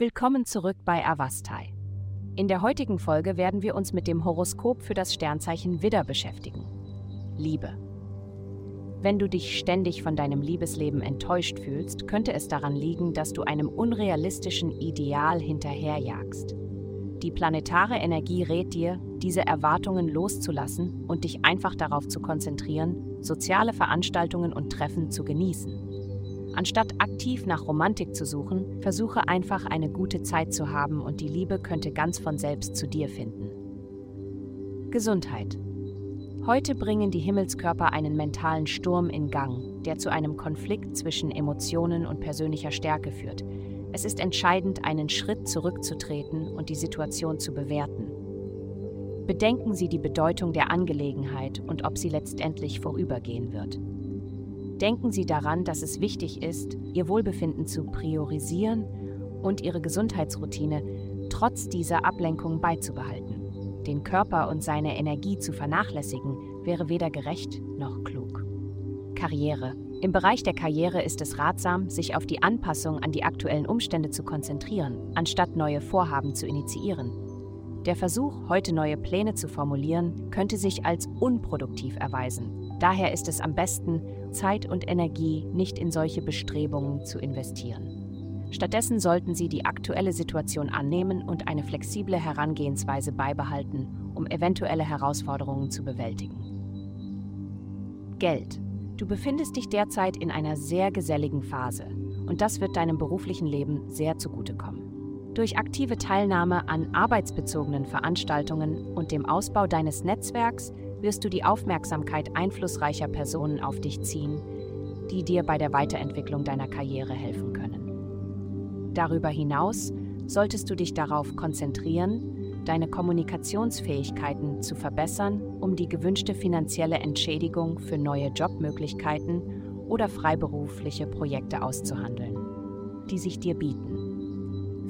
Willkommen zurück bei Avastai. In der heutigen Folge werden wir uns mit dem Horoskop für das Sternzeichen Widder beschäftigen. Liebe. Wenn du dich ständig von deinem Liebesleben enttäuscht fühlst, könnte es daran liegen, dass du einem unrealistischen Ideal hinterherjagst. Die planetare Energie rät dir, diese Erwartungen loszulassen und dich einfach darauf zu konzentrieren, soziale Veranstaltungen und Treffen zu genießen. Anstatt aktiv nach Romantik zu suchen, versuche einfach eine gute Zeit zu haben und die Liebe könnte ganz von selbst zu dir finden. Gesundheit. Heute bringen die Himmelskörper einen mentalen Sturm in Gang, der zu einem Konflikt zwischen Emotionen und persönlicher Stärke führt, es ist entscheidend, einen Schritt zurückzutreten und die Situation zu bewerten. Bedenken Sie die Bedeutung der Angelegenheit und ob sie letztendlich vorübergehen wird. Denken Sie daran, dass es wichtig ist, Ihr Wohlbefinden zu priorisieren und Ihre Gesundheitsroutine trotz dieser Ablenkung beizubehalten. Den Körper und seine Energie zu vernachlässigen, wäre weder gerecht noch klug. Karriere. Im Bereich der Karriere ist es ratsam, sich auf die Anpassung an die aktuellen Umstände zu konzentrieren, anstatt neue Vorhaben zu initiieren. Der Versuch, heute neue Pläne zu formulieren, könnte sich als unproduktiv erweisen. Daher ist es am besten, Zeit und Energie nicht in solche Bestrebungen zu investieren. Stattdessen sollten Sie die aktuelle Situation annehmen und eine flexible Herangehensweise beibehalten, um eventuelle Herausforderungen zu bewältigen. Geld. Du befindest dich derzeit in einer sehr geselligen Phase und das wird deinem beruflichen Leben sehr zugutekommen. Durch aktive Teilnahme an arbeitsbezogenen Veranstaltungen und dem Ausbau deines Netzwerks wirst du die Aufmerksamkeit einflussreicher Personen auf dich ziehen, die dir bei der Weiterentwicklung deiner Karriere helfen können. Darüber hinaus solltest du dich darauf konzentrieren, deine Kommunikationsfähigkeiten zu verbessern, um die gewünschte finanzielle Entschädigung für neue Jobmöglichkeiten oder freiberufliche Projekte auszuhandeln, die sich dir bieten.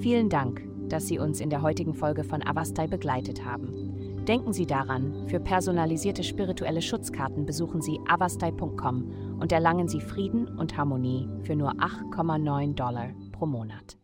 Vielen Dank, dass Sie uns in der heutigen Folge von Avastai begleitet haben. Denken Sie daran, für personalisierte spirituelle Schutzkarten besuchen Sie avastai.com und erlangen Sie Frieden und Harmonie für nur 8,9 Dollar pro Monat.